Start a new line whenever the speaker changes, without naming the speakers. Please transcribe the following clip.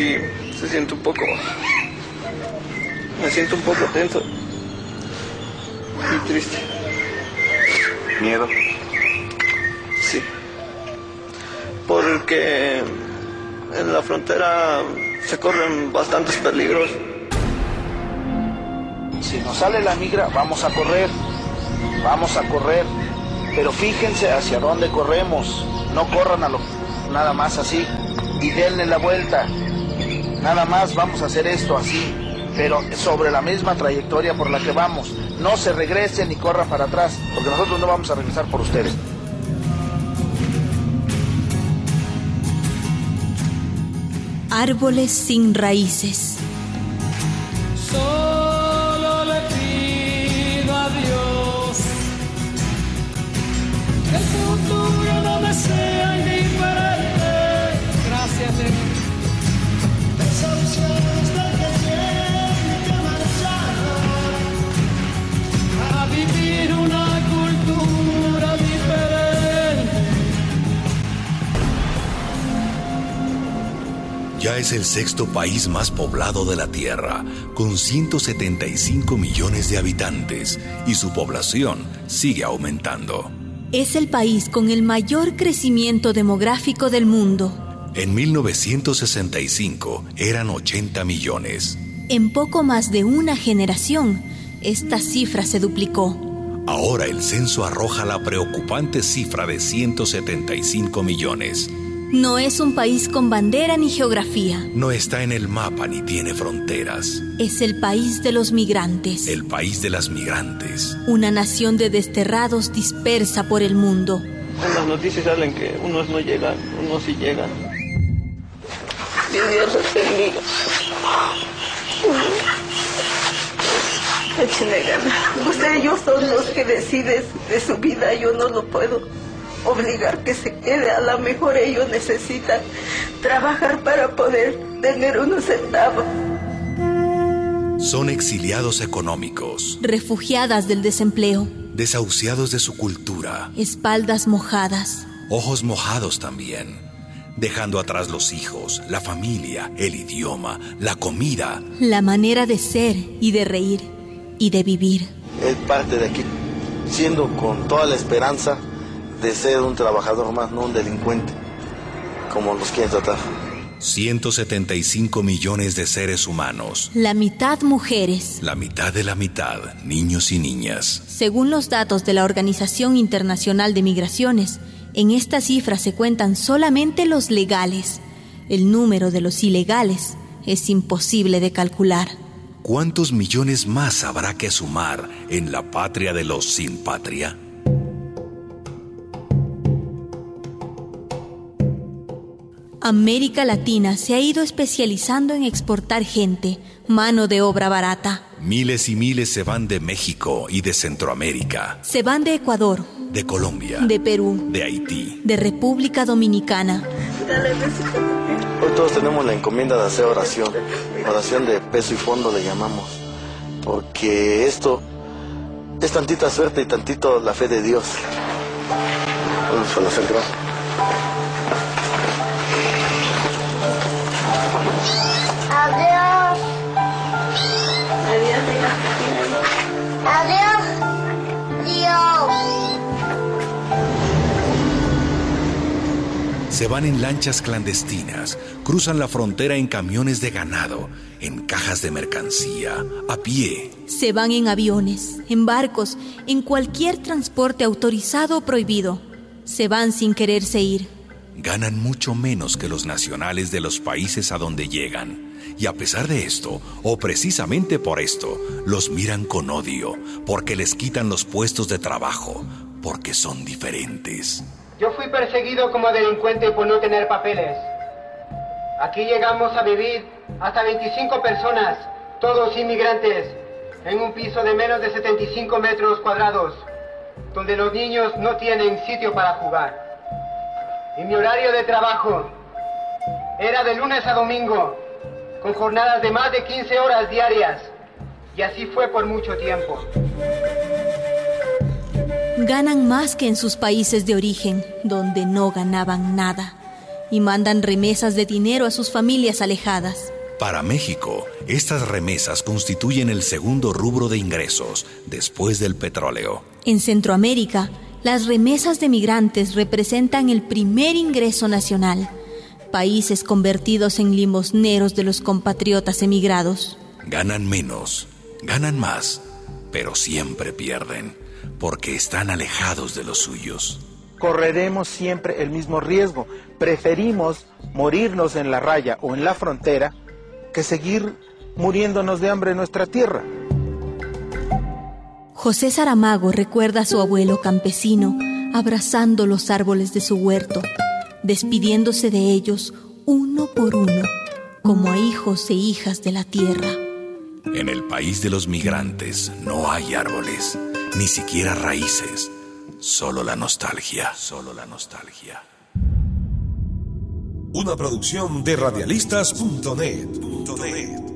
sí se siente un poco... Me siento un poco tenso y triste.
¿Miedo?
Sí. Porque en la frontera se corren bastantes peligros.
Si nos sale la migra, vamos a correr. Vamos a correr. Pero fíjense hacia dónde corremos. No corran a lo, nada más así. Y denle la vuelta. Nada más vamos a hacer esto así. Pero sobre la misma trayectoria por la que vamos. No se regresen ni corran para atrás. Porque nosotros no vamos a regresar por ustedes.
Árboles sin raíces.
Es el sexto país más poblado de la Tierra, con 175 millones de habitantes, y su población sigue aumentando.
Es el país con el mayor crecimiento demográfico del mundo.
En 1965 eran 80 millones.
En poco más de una generación, esta cifra se duplicó.
Ahora el censo arroja la preocupante cifra de 175 millones.
No es un país con bandera ni geografía.
No está en el mapa ni tiene fronteras.
Es el país de los migrantes.
El país de las migrantes.
Una nación de desterrados dispersa por el mundo.
En las noticias salen que unos no llegan, unos sí llegan. Dios los bendiga.
Échenle ganas. Usted y yo son los que deciden de su vida. Yo no lo puedo obligar que se quede. A lo mejor ellos necesitan trabajar para poder tener unos centavos.
Son exiliados económicos,
Refugiadas del desempleo.
desahuciados de su cultura,
Espaldas mojadas.
ojos mojados también, dejando atrás los hijos, la familia, el idioma, la comida.
La manera de ser y de reír y de vivir.
Es parte de aquí. Siendo con toda la esperanza de ser un trabajador más, no un delincuente. Como los quieren tratar.
175 millones de seres humanos,
La mitad mujeres.
la mitad de la mitad, niños y niñas.
Según los datos de la Organización Internacional de Migraciones, en esta cifra se cuentan solamente los legales. El número de los ilegales es imposible de calcular.
¿Cuántos millones más habrá que sumar en la patria de los sin patria?
América Latina se ha ido especializando en exportar gente, mano de obra barata.
Miles y miles se van de México y de Centroamérica,
Se van de Ecuador,
de Colombia,
de Perú,
de Haití.
de República Dominicana.
Hoy todos tenemos la encomienda de hacer oración. Oración de peso y fondo le llamamos. Porque esto es tantita suerte y tantito la fe de Dios. Vamos a la centro.
Adiós. Dios.
Se van en lanchas clandestinas, cruzan la frontera en camiones de ganado, en cajas de mercancía, a pie.
Se van en aviones, en barcos, en cualquier transporte autorizado o prohibido. Se van sin quererse ir.
Ganan mucho menos que los nacionales de los países a donde llegan. Y a pesar de esto, o precisamente por esto, los miran con odio, porque les quitan los puestos de trabajo, porque son diferentes.
Yo fui perseguido como delincuente por no tener papeles. Aquí llegamos a vivir hasta 25 personas, todos inmigrantes, en un piso de menos de 75 metros cuadrados, donde los niños no tienen sitio para jugar. Y mi horario de trabajo era de lunes a domingo, con jornadas de más de 15 horas diarias. Y así fue por mucho tiempo.
Ganan más que en sus países de origen, donde no ganaban nada. y mandan remesas de dinero a sus familias alejadas.
Para México, estas remesas constituyen el segundo rubro de ingresos después del petróleo.
En Centroamérica, las remesas de migrantes representan el primer ingreso nacional, países convertidos en limosneros de los compatriotas emigrados.
Ganan menos, ganan más, pero siempre pierden, porque están alejados de los suyos.
Correremos siempre el mismo riesgo. Preferimos morirnos en la raya o en la frontera que seguir muriéndonos de hambre en nuestra tierra.
José Saramago recuerda a su abuelo campesino abrazando los árboles de su huerto, despidiéndose de ellos uno por uno, como a hijos e hijas de la tierra.
En el país de los migrantes no hay árboles, ni siquiera raíces, solo la nostalgia, solo la nostalgia.
Una producción de radialistas.net.